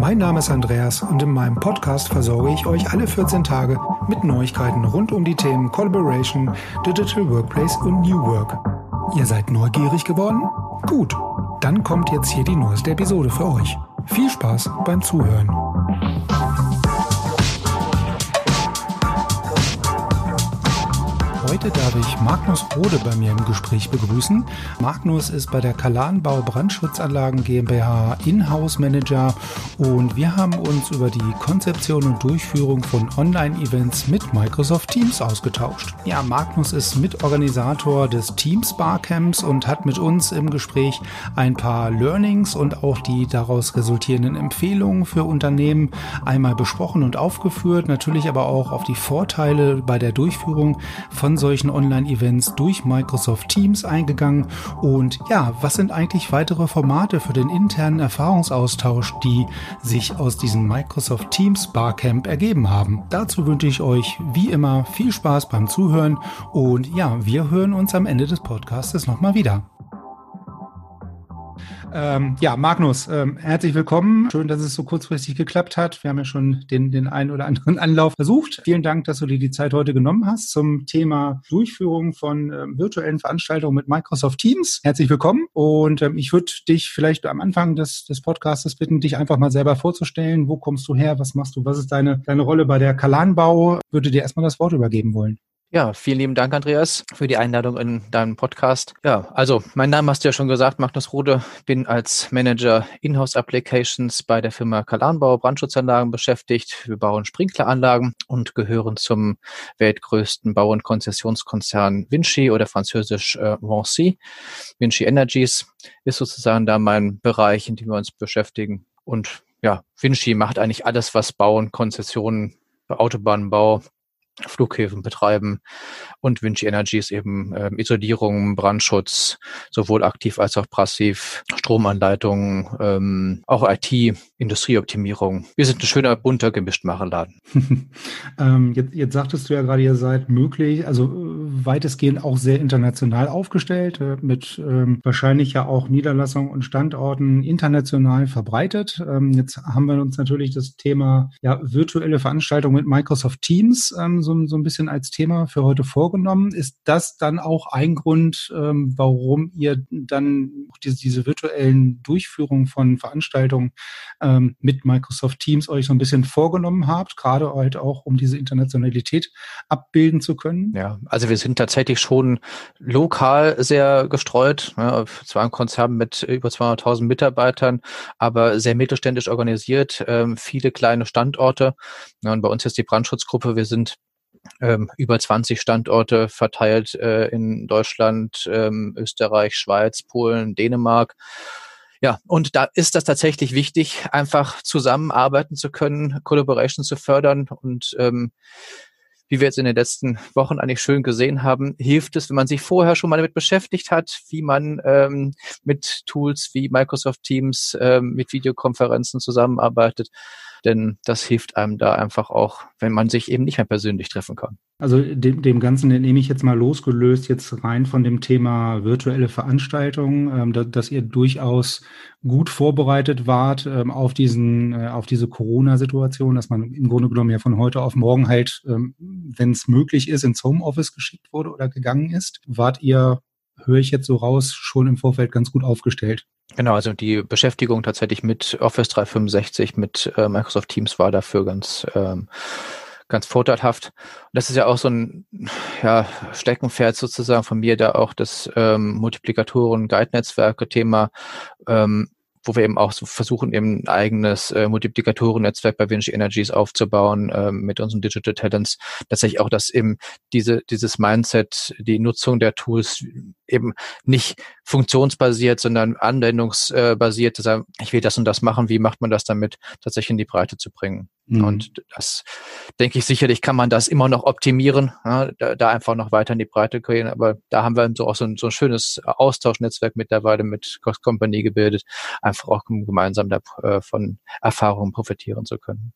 Mein Name ist Andreas und in meinem Podcast versorge ich euch alle 14 Tage mit Neuigkeiten rund um die Themen Collaboration, Digital Workplace und New Work. Ihr seid neugierig geworden? Gut, dann kommt jetzt hier die neueste Episode für euch. Viel Spaß beim Zuhören. Heute darf ich Magnus Rode bei mir im Gespräch begrüßen. Magnus ist bei der Kalanbau Brandschutzanlagen GmbH Inhouse Manager und wir haben uns über die Konzeption und Durchführung von Online-Events mit Microsoft Teams ausgetauscht. Ja, Magnus ist Mitorganisator des Teams Barcamps und hat mit uns im Gespräch ein paar Learnings und auch die daraus resultierenden Empfehlungen für Unternehmen einmal besprochen und aufgeführt, natürlich aber auch auf die Vorteile bei der Durchführung von solchen Online-Events durch Microsoft Teams eingegangen. Und ja, was sind eigentlich weitere Formate für den internen Erfahrungsaustausch, die sich aus diesem Microsoft Teams Barcamp ergeben haben? Dazu wünsche ich euch wie immer viel Spaß beim Zuhören und ja, wir hören uns am Ende des Podcasts nochmal wieder. Ähm, ja, Magnus, ähm, herzlich willkommen. Schön, dass es so kurzfristig geklappt hat. Wir haben ja schon den, den einen oder anderen Anlauf versucht. Vielen Dank, dass du dir die Zeit heute genommen hast zum Thema Durchführung von ähm, virtuellen Veranstaltungen mit Microsoft Teams. Herzlich willkommen. Und ähm, ich würde dich vielleicht am Anfang des, des Podcasts bitten, dich einfach mal selber vorzustellen. Wo kommst du her? Was machst du? Was ist deine, deine Rolle bei der Kalanbau? Würde dir erstmal das Wort übergeben wollen. Ja, vielen lieben Dank, Andreas, für die Einladung in deinem Podcast. Ja, also mein Name hast du ja schon gesagt, Magnus Rode, bin als Manager Inhouse Applications bei der Firma Kalanbau Brandschutzanlagen beschäftigt. Wir bauen Sprinkleranlagen und gehören zum weltgrößten Bau- und Konzessionskonzern Vinci oder französisch äh, Vinci. Vinci Energies ist sozusagen da mein Bereich, in dem wir uns beschäftigen. Und ja, Vinci macht eigentlich alles, was Bauen, Konzessionen, Autobahnbau, Flughäfen betreiben und Vinci Energy ist eben äh, Isolierung, Brandschutz, sowohl aktiv als auch passiv, Stromanleitungen, ähm, auch IT, Industrieoptimierung. Wir sind ein schöner, bunter, Gemischtmacherladen. ähm, jetzt, jetzt sagtest du ja gerade, ihr seid möglich, also äh, weitestgehend auch sehr international aufgestellt, äh, mit ähm, wahrscheinlich ja auch Niederlassungen und Standorten international verbreitet. Ähm, jetzt haben wir uns natürlich das Thema ja, virtuelle Veranstaltungen mit Microsoft Teams ähm, so, so ein bisschen als Thema für heute vorgenommen. Ist das dann auch ein Grund, ähm, warum ihr dann diese, diese virtuellen Durchführungen von Veranstaltungen ähm, mit Microsoft Teams euch so ein bisschen vorgenommen habt, gerade halt auch, um diese Internationalität abbilden zu können? Ja, also wir sind tatsächlich schon lokal sehr gestreut. Ja, zwar ein Konzern mit über 200.000 Mitarbeitern, aber sehr mittelständisch organisiert, ähm, viele kleine Standorte. Ja, und bei uns ist die Brandschutzgruppe, wir sind ähm, über 20 Standorte verteilt äh, in Deutschland, ähm, Österreich, Schweiz, Polen, Dänemark. Ja, und da ist das tatsächlich wichtig, einfach zusammenarbeiten zu können, Collaboration zu fördern und ähm, wie wir jetzt in den letzten Wochen eigentlich schön gesehen haben, hilft es, wenn man sich vorher schon mal damit beschäftigt hat, wie man ähm, mit Tools wie Microsoft Teams, ähm, mit Videokonferenzen zusammenarbeitet. Denn das hilft einem da einfach auch, wenn man sich eben nicht mehr persönlich treffen kann. Also dem, dem Ganzen nehme ich jetzt mal losgelöst, jetzt rein von dem Thema virtuelle Veranstaltungen, ähm, da, dass ihr durchaus gut vorbereitet wart ähm, auf diesen, äh, auf diese Corona-Situation, dass man im Grunde genommen ja von heute auf morgen halt, ähm, wenn es möglich ist, ins Homeoffice geschickt wurde oder gegangen ist. Wart ihr höre ich jetzt so raus, schon im Vorfeld ganz gut aufgestellt. Genau, also die Beschäftigung tatsächlich mit Office 365, mit äh, Microsoft Teams war dafür ganz, ähm, ganz vorteilhaft. Und das ist ja auch so ein ja, Steckenpferd sozusagen von mir, da auch das ähm, Multiplikatoren-Guide-Netzwerke-Thema ähm, wo wir eben auch so versuchen, eben ein eigenes äh, Multiplikatoren-Netzwerk bei Vinci Energies aufzubauen äh, mit unseren Digital Talents. Tatsächlich auch, dass eben diese, dieses Mindset, die Nutzung der Tools eben nicht funktionsbasiert, sondern anwendungsbasiert. Ich will das und das machen. Wie macht man das damit, tatsächlich in die Breite zu bringen? Mhm. Und das denke ich sicherlich kann man das immer noch optimieren, ja, da, da, einfach noch weiter in die Breite gehen. Aber da haben wir so auch so ein, so ein schönes Austauschnetzwerk mittlerweile mit Cost Company gebildet, einfach auch gemeinsam davon äh, Erfahrungen profitieren zu können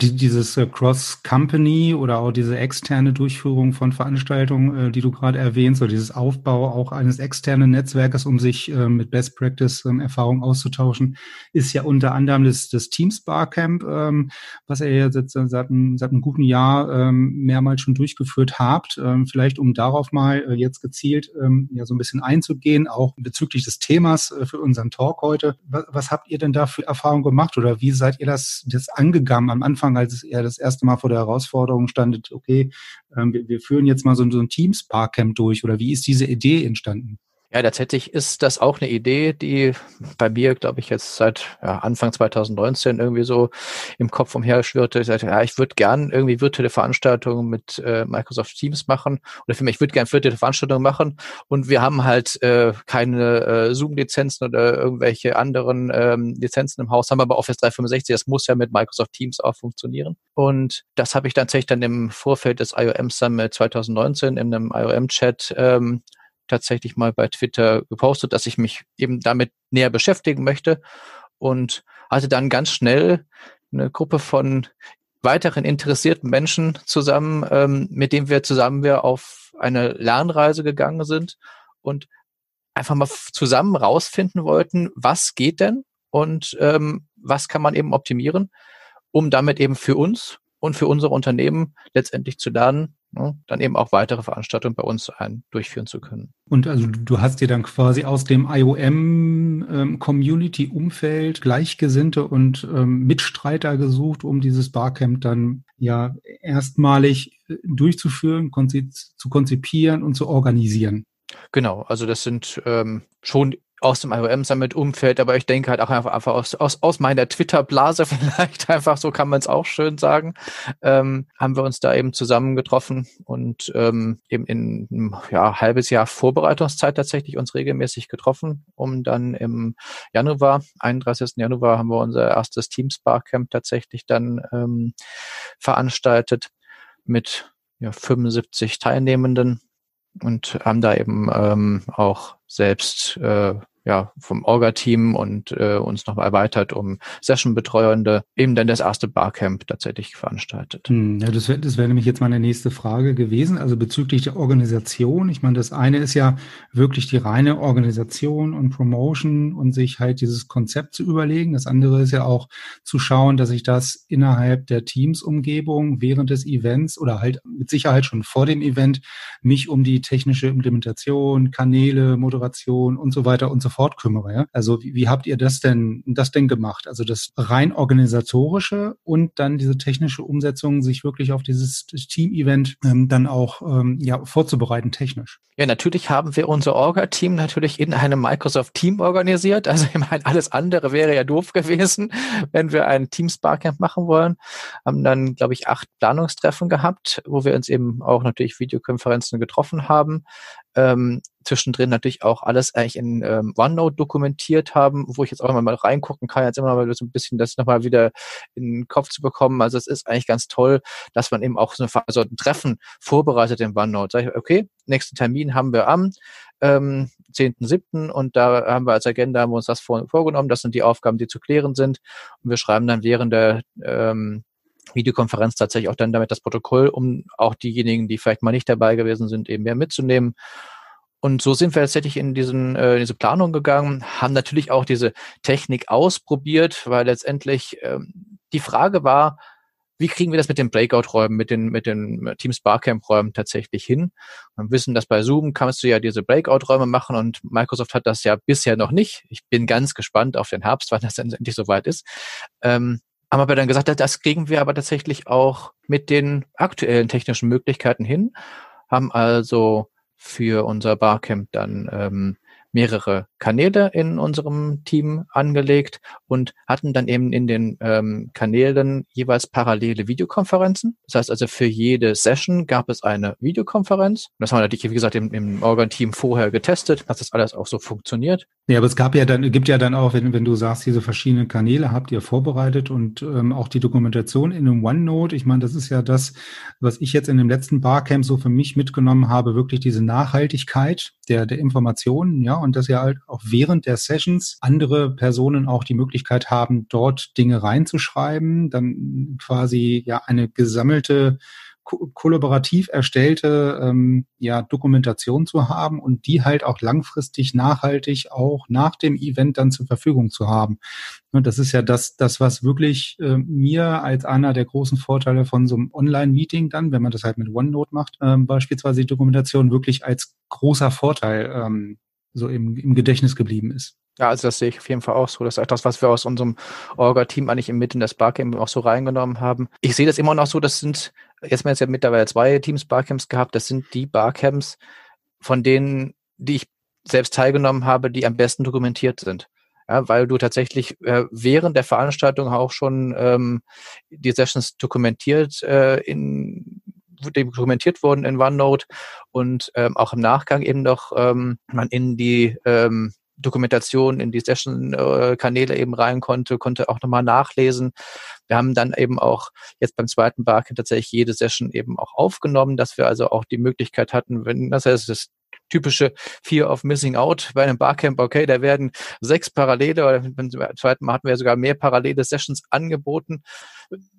die, dieses äh, Cross-Company oder auch diese externe Durchführung von Veranstaltungen, äh, die du gerade erwähnst, oder dieses Aufbau auch eines externen Netzwerkes, um sich äh, mit Best Practice ähm, Erfahrungen auszutauschen, ist ja unter anderem das, das Teams Barcamp, ähm, was ihr ja seit, seit, seit einem guten Jahr ähm, mehrmals schon durchgeführt habt. Ähm, vielleicht um darauf mal äh, jetzt gezielt ähm, ja so ein bisschen einzugehen, auch bezüglich des Themas äh, für unseren Talk heute. Was, was habt ihr denn da für Erfahrungen gemacht oder wie seid ihr das, das angegangen am Anfang? Anfang, als er das erste Mal vor der Herausforderung standet, okay, ähm, wir, führen jetzt mal so, ein Teams-Barcamp durch oder wie ist diese Idee entstanden? Ja, tatsächlich ist das auch eine Idee, die bei mir, glaube ich, jetzt seit ja, Anfang 2019 irgendwie so im Kopf umherschwirrte. Ich sagte, ja, ich würde gern irgendwie virtuelle Veranstaltungen mit äh, Microsoft Teams machen oder für mich, ich würde gern virtuelle Veranstaltungen machen und wir haben halt äh, keine äh, Zoom-Lizenzen oder irgendwelche anderen ähm, Lizenzen im Haus, haben aber Office 365, das muss ja mit Microsoft Teams auch funktionieren. Und das habe ich tatsächlich dann im Vorfeld des IOM Summit 2019 in einem IOM-Chat ähm, tatsächlich mal bei Twitter gepostet, dass ich mich eben damit näher beschäftigen möchte und hatte dann ganz schnell eine Gruppe von weiteren interessierten Menschen zusammen, ähm, mit denen wir zusammen wir auf eine Lernreise gegangen sind und einfach mal zusammen rausfinden wollten, was geht denn und ähm, was kann man eben optimieren, um damit eben für uns und für unsere Unternehmen letztendlich zu lernen, ne, dann eben auch weitere Veranstaltungen bei uns ein, durchführen zu können. Und also du hast dir dann quasi aus dem IOM-Community-Umfeld ähm, Gleichgesinnte und ähm, Mitstreiter gesucht, um dieses Barcamp dann ja erstmalig äh, durchzuführen, konzi zu konzipieren und zu organisieren. Genau, also das sind ähm, schon aus dem IOM-Summit-Umfeld, aber ich denke halt auch einfach, einfach aus, aus, aus meiner Twitter-Blase vielleicht einfach, so kann man es auch schön sagen, ähm, haben wir uns da eben zusammengetroffen und ähm, eben in einem ja, halbes Jahr Vorbereitungszeit tatsächlich uns regelmäßig getroffen, um dann im Januar, 31. Januar, haben wir unser erstes Teams Barcamp tatsächlich dann ähm, veranstaltet mit ja, 75 Teilnehmenden und haben da eben ähm, auch selbst äh, ja, vom Orga-Team und äh, uns noch erweitert um Session-Betreuende, eben dann das erste Barcamp tatsächlich veranstaltet. Hm, ja, das wäre das wär nämlich jetzt meine nächste Frage gewesen. Also bezüglich der Organisation. Ich meine, das eine ist ja wirklich die reine Organisation und Promotion und sich halt dieses Konzept zu überlegen. Das andere ist ja auch zu schauen, dass ich das innerhalb der Teams-Umgebung während des Events oder halt mit Sicherheit schon vor dem Event mich um die technische Implementation, Kanäle, Moderation und so weiter und so sofort kümmere. Ja? Also wie, wie habt ihr das denn, das denn gemacht? Also das rein organisatorische und dann diese technische Umsetzung, sich wirklich auf dieses Team-Event ähm, dann auch ähm, ja, vorzubereiten technisch. Ja, natürlich haben wir unser Orga-Team natürlich in einem Microsoft Team organisiert. Also ich meine, alles andere wäre ja doof gewesen, wenn wir ein Teams Barcamp machen wollen. Haben dann, glaube ich, acht Planungstreffen gehabt, wo wir uns eben auch natürlich Videokonferenzen getroffen haben ähm, zwischendrin natürlich auch alles eigentlich in ähm, OneNote dokumentiert haben, wo ich jetzt auch mal reingucken kann, jetzt immer mal so ein bisschen das nochmal wieder in den Kopf zu bekommen. Also es ist eigentlich ganz toll, dass man eben auch so, eine, so ein Treffen vorbereitet in OneNote. Sag ich, okay, nächsten Termin haben wir am ähm, 10.7. und da haben wir als Agenda haben wir uns das vor, vorgenommen. Das sind die Aufgaben, die zu klären sind. Und wir schreiben dann während der ähm, Videokonferenz tatsächlich auch dann damit das Protokoll, um auch diejenigen, die vielleicht mal nicht dabei gewesen sind, eben mehr mitzunehmen. Und so sind wir tatsächlich in, diesen, äh, in diese Planung gegangen, haben natürlich auch diese Technik ausprobiert, weil letztendlich ähm, die Frage war, wie kriegen wir das mit den Breakout-Räumen, mit den, mit den Teams Barcamp-Räumen tatsächlich hin? Wir wissen, dass bei Zoom kannst du ja diese Breakout-Räume machen und Microsoft hat das ja bisher noch nicht. Ich bin ganz gespannt auf den Herbst, wann das endlich soweit ist. Ähm, haben aber dann gesagt, das kriegen wir aber tatsächlich auch mit den aktuellen technischen Möglichkeiten hin, haben also für unser Barcamp dann ähm, mehrere Kanäle in unserem Team angelegt und hatten dann eben in den ähm, Kanälen jeweils parallele Videokonferenzen. Das heißt also für jede Session gab es eine Videokonferenz. Das haben wir natürlich, wie gesagt, im, im Organ-Team vorher getestet, dass das alles auch so funktioniert. Ja, aber es gab ja dann, gibt ja dann auch, wenn, wenn du sagst, diese verschiedenen Kanäle habt ihr vorbereitet und ähm, auch die Dokumentation in einem OneNote. Ich meine, das ist ja das, was ich jetzt in dem letzten Barcamp so für mich mitgenommen habe, wirklich diese Nachhaltigkeit der, der Informationen, ja, und dass ja halt auch während der Sessions andere Personen auch die Möglichkeit haben, dort Dinge reinzuschreiben, dann quasi ja eine gesammelte ko kollaborativ erstellte ähm, ja, Dokumentation zu haben und die halt auch langfristig nachhaltig auch nach dem Event dann zur Verfügung zu haben. Und das ist ja das, das was wirklich äh, mir als einer der großen Vorteile von so einem Online-Meeting dann, wenn man das halt mit OneNote macht, ähm, beispielsweise die Dokumentation wirklich als großer Vorteil ähm, so im, im Gedächtnis geblieben ist. Ja, also das sehe ich auf jeden Fall auch so. Das ist etwas, was wir aus unserem Orga-Team eigentlich im Mitten des Barcamp auch so reingenommen haben. Ich sehe das immer noch so, das sind, jetzt haben wir jetzt ja mittlerweile zwei Teams Barcamps gehabt, das sind die Barcamps, von denen, die ich selbst teilgenommen habe, die am besten dokumentiert sind. Ja, weil du tatsächlich äh, während der Veranstaltung auch schon ähm, die Sessions dokumentiert äh, in dokumentiert wurden in OneNote und ähm, auch im Nachgang eben noch ähm, man in die ähm, Dokumentation in die Session-Kanäle eben rein konnte, konnte auch nochmal nachlesen. Wir haben dann eben auch jetzt beim zweiten Barcamp tatsächlich jede Session eben auch aufgenommen, dass wir also auch die Möglichkeit hatten, wenn das heißt, das typische Fear of Missing Out bei einem Barcamp, okay, da werden sechs Parallele oder beim zweiten Mal hatten wir sogar mehr parallele Sessions angeboten.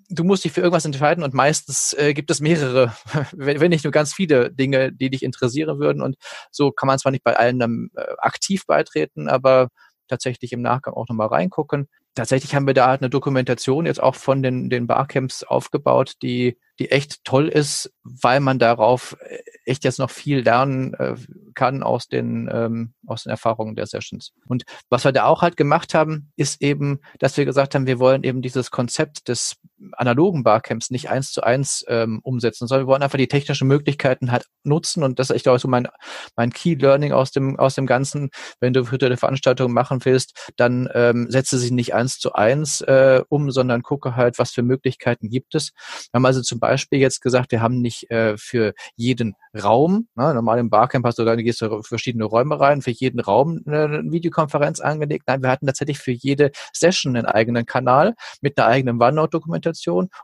Du musst dich für irgendwas entscheiden und meistens äh, gibt es mehrere, wenn nicht nur ganz viele Dinge, die dich interessieren würden. Und so kann man zwar nicht bei allen dann äh, aktiv beitreten, aber tatsächlich im Nachgang auch nochmal reingucken. Tatsächlich haben wir da halt eine Dokumentation jetzt auch von den, den Barcamps aufgebaut, die die echt toll ist, weil man darauf äh, echt jetzt noch viel lernen äh, kann aus den, ähm, aus den Erfahrungen der Sessions. Und was wir da auch halt gemacht haben, ist eben, dass wir gesagt haben, wir wollen eben dieses Konzept des analogen Barcamps nicht eins zu eins ähm, umsetzen, sondern wir wollen einfach die technischen Möglichkeiten halt nutzen und das ist, ich glaube, so mein, mein Key Learning aus dem, aus dem Ganzen. Wenn du virtuelle Veranstaltungen machen willst, dann ähm, setze sie nicht eins zu eins äh, um, sondern gucke halt, was für Möglichkeiten gibt es. Wir haben also zum Beispiel jetzt gesagt, wir haben nicht äh, für jeden Raum, ne, normal im Barcamp hast du dann gehst du verschiedene Räume rein, für jeden Raum eine Videokonferenz angelegt. Nein, wir hatten tatsächlich für jede Session einen eigenen Kanal mit einer eigenen OneNote-Dokumentation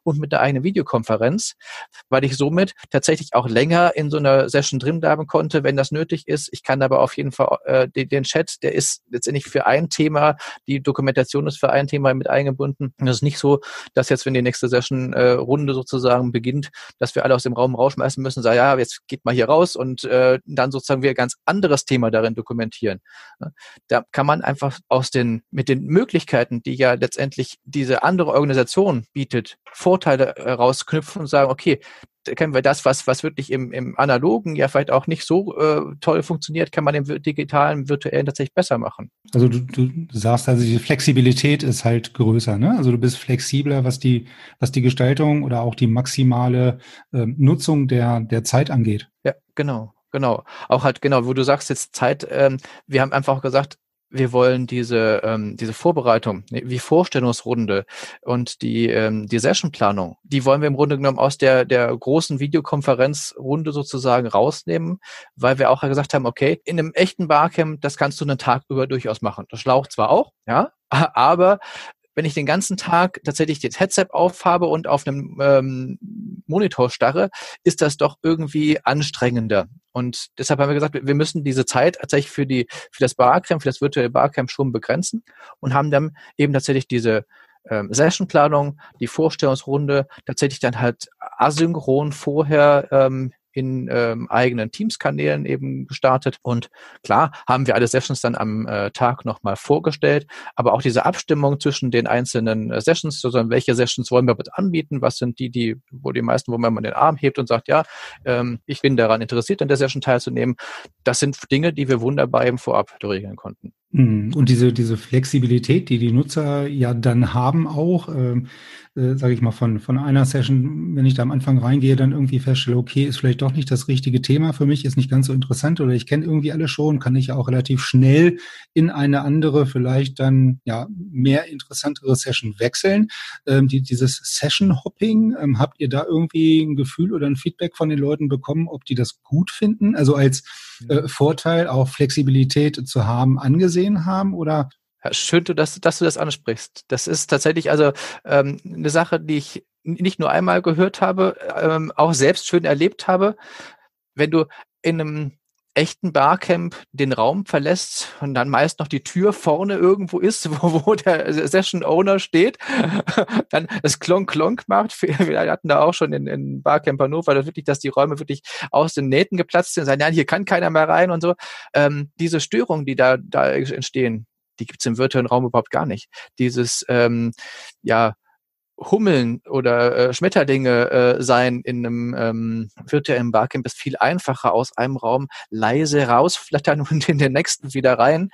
und mit einer eigenen Videokonferenz, weil ich somit tatsächlich auch länger in so einer Session drin bleiben konnte, wenn das nötig ist. Ich kann aber auf jeden Fall äh, den, den Chat, der ist letztendlich für ein Thema, die Dokumentation ist für ein Thema mit eingebunden. Und es ist nicht so, dass jetzt, wenn die nächste Session-Runde äh, sozusagen beginnt, dass wir alle aus dem Raum rausschmeißen müssen, sagen, ja, jetzt geht mal hier raus und äh, dann sozusagen wir ein ganz anderes Thema darin dokumentieren. Da kann man einfach aus den, mit den Möglichkeiten, die ja letztendlich diese andere Organisation bietet, Vorteile rausknüpfen und sagen, okay, können wir das, was, was wirklich im, im Analogen ja vielleicht auch nicht so äh, toll funktioniert, kann man im digitalen, virtuellen tatsächlich besser machen. Also du, du sagst also, die Flexibilität ist halt größer, ne? Also du bist flexibler, was die, was die Gestaltung oder auch die maximale äh, Nutzung der, der Zeit angeht. Ja, genau. Genau, auch halt genau, wo du sagst jetzt Zeit, ähm, wir haben einfach gesagt, wir wollen diese, ähm, diese Vorbereitung, wie Vorstellungsrunde und die, ähm, die Sessionplanung, die wollen wir im Grunde genommen aus der, der großen Videokonferenzrunde sozusagen rausnehmen, weil wir auch gesagt haben, okay, in einem echten Barcamp, das kannst du einen Tag über durchaus machen. Das schlaucht zwar auch, ja, aber wenn ich den ganzen Tag tatsächlich das Headset aufhabe und auf einem ähm, Monitor starre, ist das doch irgendwie anstrengender. Und deshalb haben wir gesagt, wir müssen diese Zeit tatsächlich für die, für das Barcamp, für das virtuelle Barcamp schon begrenzen und haben dann eben tatsächlich diese ähm, Sessionplanung, die Vorstellungsrunde tatsächlich dann halt asynchron vorher ähm, in ähm, eigenen Teams-Kanälen eben gestartet. Und klar haben wir alle Sessions dann am äh, Tag nochmal vorgestellt, aber auch diese Abstimmung zwischen den einzelnen äh, Sessions, also welche Sessions wollen wir anbieten, was sind die, die, wo die meisten, wo man den Arm hebt und sagt, ja, ähm, ich bin daran interessiert, an der Session teilzunehmen. Das sind Dinge, die wir wunderbar eben vorab regeln konnten. Mhm. Und diese, diese Flexibilität, die die Nutzer ja dann haben auch, ähm, äh, sage ich mal, von, von einer Session, wenn ich da am Anfang reingehe, dann irgendwie feststelle, okay, ist vielleicht doch nicht das richtige Thema für mich, ist nicht ganz so interessant oder ich kenne irgendwie alle schon, kann ich ja auch relativ schnell in eine andere, vielleicht dann ja mehr interessantere Session wechseln. Ähm, die, dieses Session-Hopping, ähm, habt ihr da irgendwie ein Gefühl oder ein Feedback von den Leuten bekommen, ob die das gut finden? Also als äh, Vorteil auch Flexibilität zu haben, angesehen haben oder schön, dass, dass du das ansprichst. Das ist tatsächlich also ähm, eine Sache, die ich nicht nur einmal gehört habe, ähm, auch selbst schön erlebt habe. Wenn du in einem echten Barcamp den Raum verlässt und dann meist noch die Tür vorne irgendwo ist, wo, wo der Session Owner steht, dann das Klonk Klonk macht. Wir hatten da auch schon in, in Barcamp Hannover, das wirklich, dass die Räume wirklich aus den Nähten geplatzt sind, sagen, ja, hier kann keiner mehr rein und so. Ähm, diese Störungen, die da, da entstehen, die gibt's im virtuellen Raum überhaupt gar nicht. Dieses, ähm, ja, Hummeln oder äh, Schmetterlinge äh, sein in einem ähm, virtuellen Barcamp ist viel einfacher aus einem Raum leise rausflattern und in den nächsten wieder rein.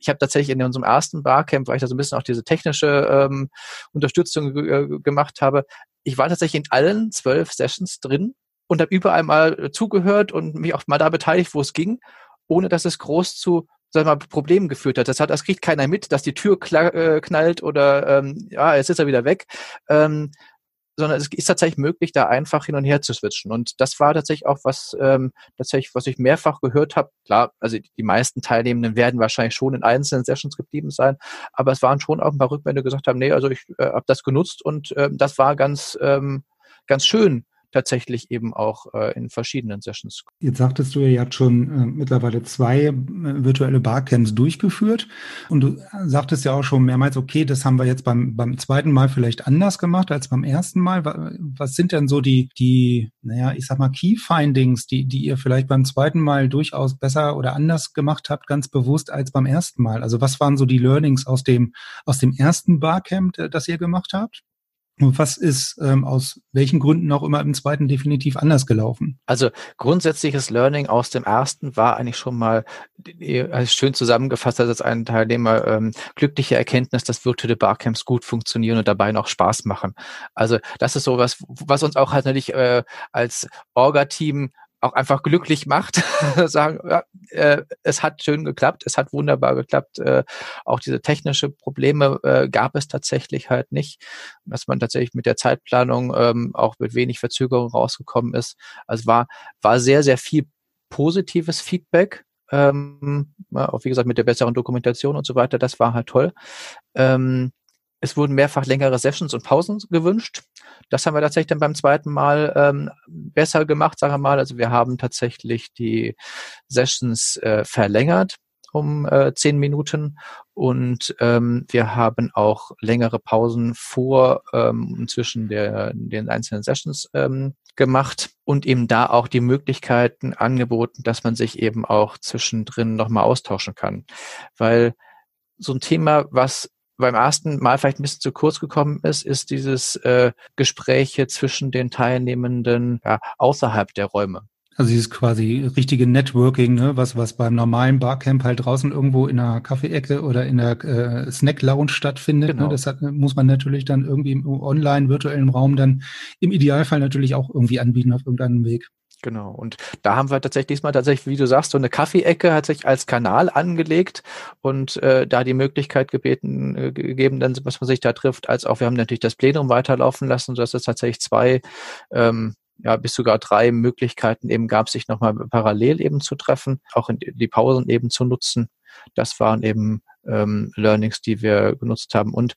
Ich habe tatsächlich in unserem ersten Barcamp, weil ich da so ein bisschen auch diese technische ähm, Unterstützung äh, gemacht habe, ich war tatsächlich in allen zwölf Sessions drin und habe überall mal zugehört und mich auch mal da beteiligt, wo es ging, ohne dass es groß zu sag mal, Problemen geführt hat. Das hat, das kriegt keiner mit, dass die Tür äh, knallt oder ähm, ja, jetzt ist er wieder weg. Ähm, sondern es ist tatsächlich möglich, da einfach hin und her zu switchen. Und das war tatsächlich auch was, ähm, tatsächlich, was ich mehrfach gehört habe. Klar, also die meisten Teilnehmenden werden wahrscheinlich schon in einzelnen Sessions geblieben sein, aber es waren schon auch ein paar Rückmeldungen, die gesagt haben, nee, also ich äh, habe das genutzt und ähm, das war ganz, ähm, ganz schön, tatsächlich eben auch äh, in verschiedenen Sessions. Jetzt sagtest du ja, ihr habt schon äh, mittlerweile zwei äh, virtuelle Barcamps durchgeführt und du sagtest ja auch schon mehrmals, okay, das haben wir jetzt beim, beim zweiten Mal vielleicht anders gemacht als beim ersten Mal. Was sind denn so die, die, naja, ich sag mal, Key Findings, die, die ihr vielleicht beim zweiten Mal durchaus besser oder anders gemacht habt, ganz bewusst als beim ersten Mal? Also was waren so die Learnings aus dem, aus dem ersten Barcamp, das ihr gemacht habt? Und was ist ähm, aus welchen Gründen auch immer im zweiten definitiv anders gelaufen? Also grundsätzliches Learning aus dem ersten war eigentlich schon mal also schön zusammengefasst als ein Teilnehmer ähm, glückliche Erkenntnis, dass virtuelle Barcamps gut funktionieren und dabei noch Spaß machen. Also das ist so was, was uns auch halt natürlich äh, als Orga-Team auch einfach glücklich macht, sagen, ja, äh, es hat schön geklappt, es hat wunderbar geklappt. Äh, auch diese technische Probleme äh, gab es tatsächlich halt nicht, dass man tatsächlich mit der Zeitplanung ähm, auch mit wenig Verzögerung rausgekommen ist. Also war war sehr sehr viel positives Feedback. Ähm, auch wie gesagt mit der besseren Dokumentation und so weiter, das war halt toll. Ähm, es wurden mehrfach längere Sessions und Pausen gewünscht. Das haben wir tatsächlich dann beim zweiten Mal ähm, besser gemacht, sagen wir mal. Also wir haben tatsächlich die Sessions äh, verlängert um äh, zehn Minuten und ähm, wir haben auch längere Pausen vor ähm, zwischen der, den einzelnen Sessions ähm, gemacht und eben da auch die Möglichkeiten angeboten, dass man sich eben auch zwischendrin nochmal austauschen kann. Weil so ein Thema, was beim ersten Mal vielleicht ein bisschen zu kurz gekommen ist, ist dieses äh, Gespräche zwischen den Teilnehmenden ja, außerhalb der Räume. Also dieses quasi richtige Networking, ne, was, was beim normalen Barcamp halt draußen irgendwo in einer Kaffeeecke oder in der äh, Snack-Lounge stattfindet. Ne? Genau. Ne, das hat, muss man natürlich dann irgendwie im online, virtuellen Raum dann im Idealfall natürlich auch irgendwie anbieten auf irgendeinem Weg. Genau. Und da haben wir tatsächlich diesmal tatsächlich, wie du sagst, so eine Kaffeeecke hat sich als Kanal angelegt und äh, da die Möglichkeit gebeten, äh, gegeben, dann, was man sich da trifft, als auch wir haben natürlich das Plenum weiterlaufen lassen, sodass es tatsächlich zwei ähm, ja, bis sogar drei Möglichkeiten eben gab, sich nochmal parallel eben zu treffen, auch in die Pausen eben zu nutzen. Das waren eben ähm, Learnings, die wir genutzt haben. Und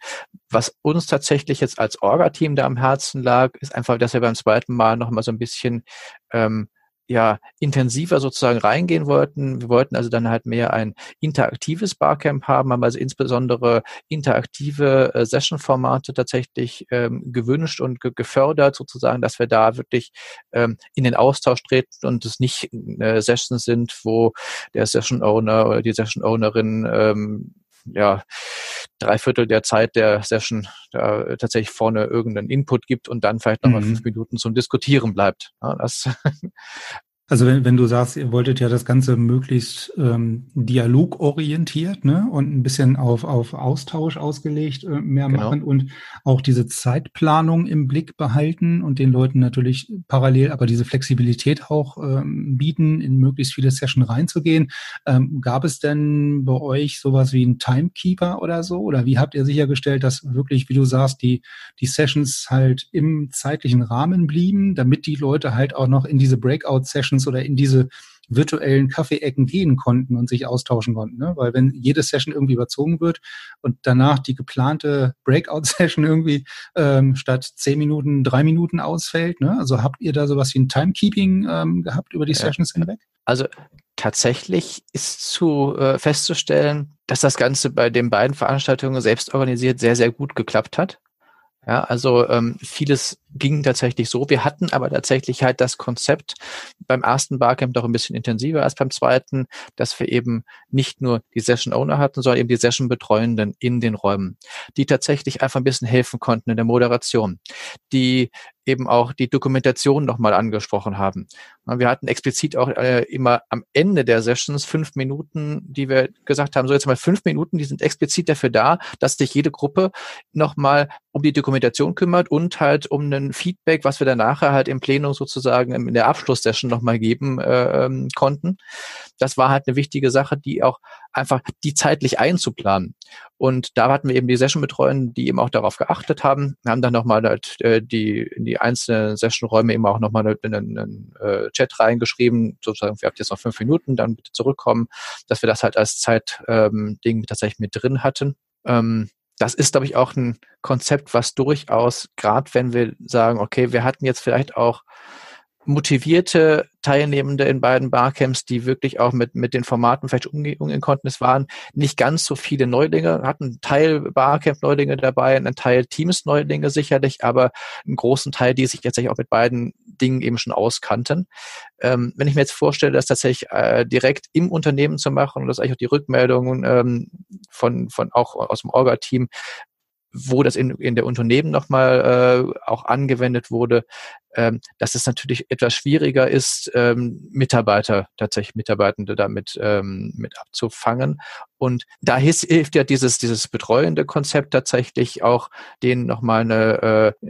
was uns tatsächlich jetzt als Orga-Team da am Herzen lag, ist einfach, dass wir beim zweiten Mal nochmal so ein bisschen ähm, ja intensiver sozusagen reingehen wollten. Wir wollten also dann halt mehr ein interaktives Barcamp haben, haben also insbesondere interaktive äh, Session-Formate tatsächlich ähm, gewünscht und ge gefördert sozusagen, dass wir da wirklich ähm, in den Austausch treten und es nicht äh, Sessions sind, wo der Session-Owner oder die Session-Ownerin ähm, ja, drei Viertel der Zeit der Session da tatsächlich vorne irgendeinen Input gibt und dann vielleicht nochmal mhm. fünf Minuten zum Diskutieren bleibt. Ja, das Also wenn, wenn du sagst, ihr wolltet ja das Ganze möglichst ähm, dialogorientiert ne? und ein bisschen auf, auf Austausch ausgelegt äh, mehr genau. machen und auch diese Zeitplanung im Blick behalten und den Leuten natürlich parallel aber diese Flexibilität auch ähm, bieten, in möglichst viele Sessions reinzugehen. Ähm, gab es denn bei euch sowas wie einen Timekeeper oder so? Oder wie habt ihr sichergestellt, dass wirklich, wie du sagst, die, die Sessions halt im zeitlichen Rahmen blieben, damit die Leute halt auch noch in diese Breakout-Sessions Sessions oder in diese virtuellen Kaffeeecken gehen konnten und sich austauschen konnten. Ne? Weil wenn jede Session irgendwie überzogen wird und danach die geplante Breakout-Session irgendwie ähm, statt zehn Minuten drei Minuten ausfällt, ne? also habt ihr da sowas wie ein Timekeeping ähm, gehabt über die ja. Sessions hinweg? Also tatsächlich ist zu äh, festzustellen, dass das Ganze bei den beiden Veranstaltungen selbst organisiert sehr, sehr gut geklappt hat. Ja, also ähm, vieles ging tatsächlich so. Wir hatten aber tatsächlich halt das Konzept beim ersten Barcamp doch ein bisschen intensiver als beim zweiten, dass wir eben nicht nur die Session Owner hatten, sondern eben die Session Betreuenden in den Räumen, die tatsächlich einfach ein bisschen helfen konnten in der Moderation, die eben auch die Dokumentation nochmal angesprochen haben. Wir hatten explizit auch äh, immer am Ende der Sessions fünf Minuten, die wir gesagt haben, so jetzt mal fünf Minuten, die sind explizit dafür da, dass sich jede Gruppe nochmal um die Dokumentation kümmert und halt um einen Feedback, was wir dann nachher halt im Plenum sozusagen in der Abschlusssession nochmal geben äh, ähm, konnten. Das war halt eine wichtige Sache, die auch einfach die zeitlich einzuplanen. Und da hatten wir eben die Session-Betreuer, die eben auch darauf geachtet haben. Wir haben dann nochmal halt, äh, die, in die einzelnen Session-Räume eben auch nochmal in einen, einen äh, Chat reingeschrieben, sozusagen, wir habt jetzt noch fünf Minuten, dann bitte zurückkommen, dass wir das halt als Zeitding ähm, tatsächlich mit drin hatten. Ähm, das ist, glaube ich, auch ein Konzept, was durchaus, gerade wenn wir sagen, okay, wir hatten jetzt vielleicht auch motivierte Teilnehmende in beiden Barcamps, die wirklich auch mit, mit den Formaten vielleicht umgehen, konnten. Es waren nicht ganz so viele Neulinge, hatten einen Teil Barcamp-Neulinge dabei, einen Teil Teams-Neulinge sicherlich, aber einen großen Teil, die sich tatsächlich auch mit beiden Dingen eben schon auskannten. Ähm, wenn ich mir jetzt vorstelle, das tatsächlich äh, direkt im Unternehmen zu machen und das eigentlich auch die Rückmeldungen ähm, von, von auch aus dem Orga-Team wo das in, in der Unternehmen nochmal äh, auch angewendet wurde, ähm, dass es natürlich etwas schwieriger ist, ähm, Mitarbeiter, tatsächlich Mitarbeitende damit ähm, mit abzufangen. Und da hilft, ja dieses, dieses betreuende Konzept tatsächlich auch, denen nochmal eine äh,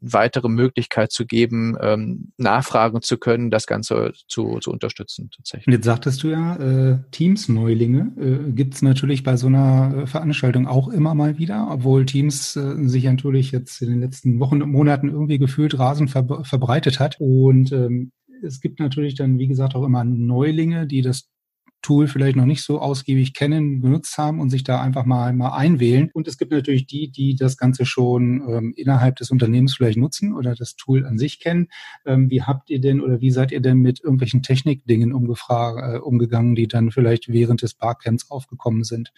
weitere Möglichkeit zu geben, ähm, nachfragen zu können, das Ganze zu, zu unterstützen tatsächlich. Und jetzt sagtest du ja, äh, Teams-Neulinge äh, gibt es natürlich bei so einer äh, Veranstaltung auch immer mal wieder, obwohl Teams äh, sich natürlich jetzt in den letzten Wochen und Monaten irgendwie gefühlt rasend ver verbreitet hat. Und ähm, es gibt natürlich dann, wie gesagt, auch immer Neulinge, die das Tool vielleicht noch nicht so ausgiebig kennen, genutzt haben und sich da einfach mal, mal einwählen. Und es gibt natürlich die, die das Ganze schon ähm, innerhalb des Unternehmens vielleicht nutzen oder das Tool an sich kennen. Ähm, wie habt ihr denn oder wie seid ihr denn mit irgendwelchen Technikdingen äh, umgegangen, die dann vielleicht während des Barcamps aufgekommen sind?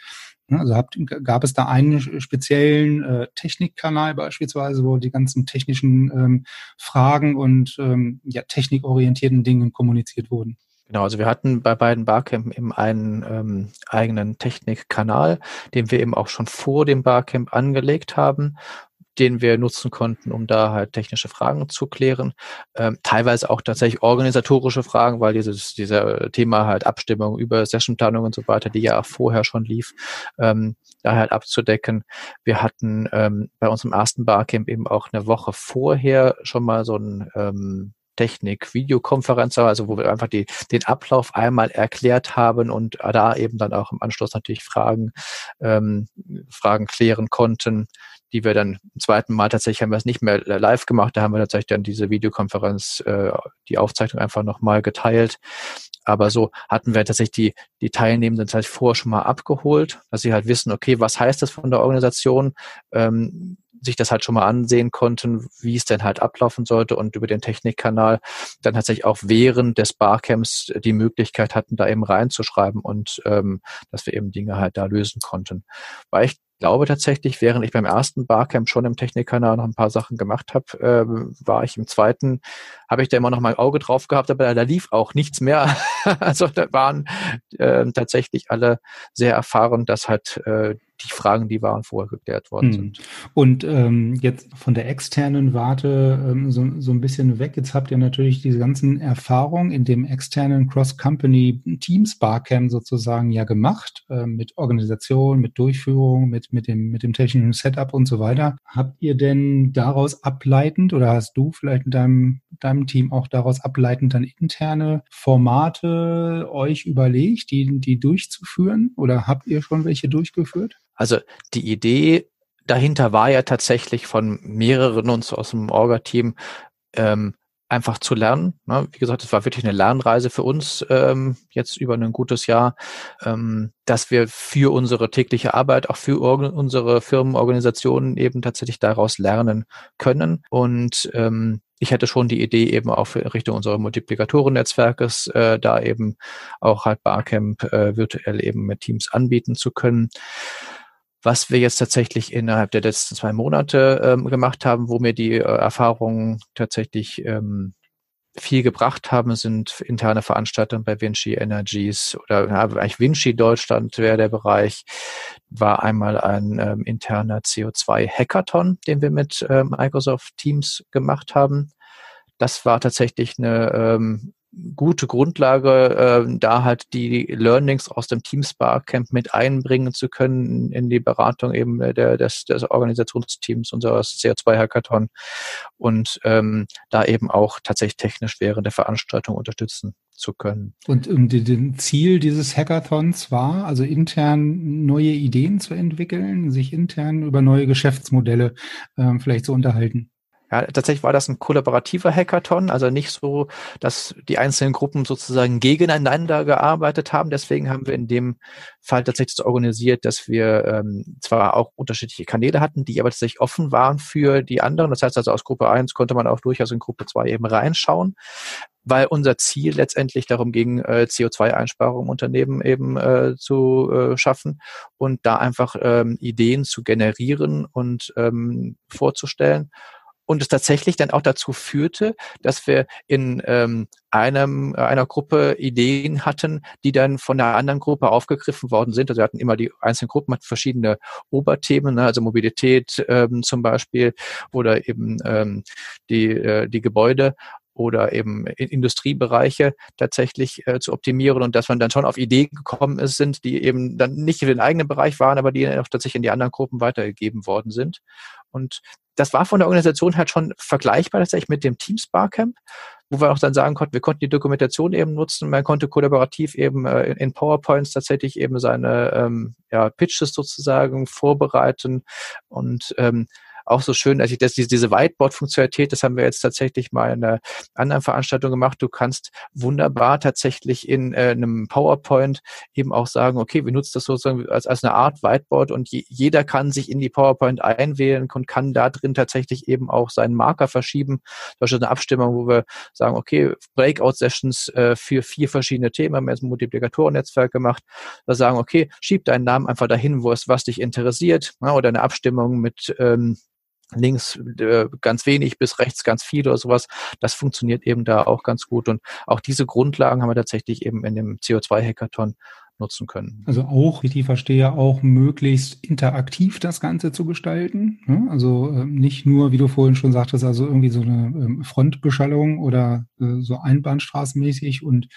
Also habt, gab es da einen speziellen äh, Technikkanal beispielsweise, wo die ganzen technischen ähm, Fragen und ähm, ja, technikorientierten Dingen kommuniziert wurden? Genau, also wir hatten bei beiden Barcamp eben einen ähm, eigenen Technikkanal, den wir eben auch schon vor dem Barcamp angelegt haben den wir nutzen konnten, um da halt technische Fragen zu klären. Ähm, teilweise auch tatsächlich organisatorische Fragen, weil dieses dieser Thema halt Abstimmung über Sessionplanung und so weiter, die ja auch vorher schon lief, ähm, da halt abzudecken. Wir hatten ähm, bei unserem ersten Barcamp eben auch eine Woche vorher schon mal so ein ähm, Technik-Videokonferenz, also wo wir einfach die, den Ablauf einmal erklärt haben und da eben dann auch im Anschluss natürlich Fragen, ähm, Fragen klären konnten, die wir dann im zweiten Mal tatsächlich haben wir es nicht mehr live gemacht, da haben wir tatsächlich dann diese Videokonferenz, äh, die Aufzeichnung einfach nochmal geteilt. Aber so hatten wir tatsächlich die, die Teilnehmenden tatsächlich vorher schon mal abgeholt, dass sie halt wissen, okay, was heißt das von der Organisation? Ähm, sich das halt schon mal ansehen konnten, wie es denn halt ablaufen sollte und über den Technikkanal dann tatsächlich auch während des Barcamps die Möglichkeit hatten, da eben reinzuschreiben und ähm, dass wir eben Dinge halt da lösen konnten. War echt glaube tatsächlich, während ich beim ersten Barcamp schon im Technikkanal noch ein paar Sachen gemacht habe, äh, war ich im zweiten, habe ich da immer noch mein Auge drauf gehabt, aber da lief auch nichts mehr. also da waren äh, tatsächlich alle sehr erfahren, dass halt äh, die Fragen, die waren, vorher geklärt worden hm. sind. Und ähm, jetzt von der externen Warte ähm, so, so ein bisschen weg. Jetzt habt ihr natürlich diese ganzen Erfahrungen in dem externen Cross-Company Teams Barcamp sozusagen ja gemacht, äh, mit Organisation, mit Durchführung, mit, mit, dem, mit dem technischen Setup und so weiter. Habt ihr denn daraus ableitend oder hast du vielleicht in deinem, deinem Team auch daraus ableitend dann interne Formate euch überlegt, die, die durchzuführen? Oder habt ihr schon welche durchgeführt? Also die Idee dahinter war ja tatsächlich von mehreren uns aus dem Orga-Team ähm, einfach zu lernen. Ne? Wie gesagt, es war wirklich eine Lernreise für uns ähm, jetzt über ein gutes Jahr, ähm, dass wir für unsere tägliche Arbeit, auch für unsere Firmenorganisationen eben tatsächlich daraus lernen können. Und ähm, ich hätte schon die Idee eben auch für Richtung unserer Multiplikatoren-Netzwerkes, äh, da eben auch halt Barcamp äh, virtuell eben mit Teams anbieten zu können. Was wir jetzt tatsächlich innerhalb der letzten zwei Monate ähm, gemacht haben, wo mir die äh, Erfahrungen tatsächlich ähm, viel gebracht haben, sind interne Veranstaltungen bei Vinci Energies oder ja, eigentlich Vinci Deutschland wäre der Bereich, war einmal ein ähm, interner CO2 Hackathon, den wir mit ähm, Microsoft Teams gemacht haben. Das war tatsächlich eine ähm, gute Grundlage, äh, da halt die Learnings aus dem Teamspa Camp mit einbringen zu können in die Beratung eben der, des, des Organisationsteams unseres CO2 Hackathon und ähm, da eben auch tatsächlich technisch während der Veranstaltung unterstützen zu können. Und um, den Ziel dieses Hackathons war, also intern neue Ideen zu entwickeln, sich intern über neue Geschäftsmodelle äh, vielleicht zu unterhalten. Ja, tatsächlich war das ein kollaborativer Hackathon, also nicht so, dass die einzelnen Gruppen sozusagen gegeneinander gearbeitet haben. Deswegen haben wir in dem Fall tatsächlich so organisiert, dass wir ähm, zwar auch unterschiedliche Kanäle hatten, die aber tatsächlich offen waren für die anderen. Das heißt also aus Gruppe 1 konnte man auch durchaus in Gruppe 2 eben reinschauen weil unser Ziel letztendlich darum ging, äh, CO2-Einsparungen im Unternehmen eben äh, zu äh, schaffen und da einfach ähm, Ideen zu generieren und ähm, vorzustellen und es tatsächlich dann auch dazu führte, dass wir in ähm, einem, äh, einer Gruppe Ideen hatten, die dann von der anderen Gruppe aufgegriffen worden sind. Also wir hatten immer die einzelnen Gruppen hatten verschiedene Oberthemen, ne, also Mobilität ähm, zum Beispiel oder eben ähm, die, äh, die Gebäude oder eben in Industriebereiche tatsächlich äh, zu optimieren und dass man dann schon auf Ideen gekommen ist, sind, die eben dann nicht in den eigenen Bereich waren, aber die auch tatsächlich in die anderen Gruppen weitergegeben worden sind. Und das war von der Organisation halt schon vergleichbar tatsächlich mit dem Teams Barcamp, wo wir auch dann sagen konnten, wir konnten die Dokumentation eben nutzen, man konnte kollaborativ eben äh, in PowerPoints tatsächlich eben seine ähm, ja, Pitches sozusagen vorbereiten. Und ähm, auch so schön, dass ich das, diese Whiteboard-Funktionalität, das haben wir jetzt tatsächlich mal in einer anderen Veranstaltung gemacht. Du kannst wunderbar tatsächlich in äh, einem PowerPoint eben auch sagen, okay, wir nutzen das sozusagen als, als eine Art Whiteboard und je, jeder kann sich in die PowerPoint einwählen und kann da drin tatsächlich eben auch seinen Marker verschieben. Zum Beispiel eine Abstimmung, wo wir sagen, okay, Breakout-Sessions äh, für vier verschiedene Themen, haben wir jetzt ein Multiplikatoren-Netzwerk gemacht. Da sagen, okay, schieb deinen Namen einfach dahin, wo es was dich interessiert. Ja, oder eine Abstimmung mit ähm, links äh, ganz wenig bis rechts ganz viel oder sowas. Das funktioniert eben da auch ganz gut. Und auch diese Grundlagen haben wir tatsächlich eben in dem CO2-Hackathon nutzen können. Also auch, wie ich die verstehe, auch möglichst interaktiv das Ganze zu gestalten. Ne? Also ähm, nicht nur, wie du vorhin schon sagtest, also irgendwie so eine ähm, Frontbeschallung oder äh, so einbahnstraßenmäßig und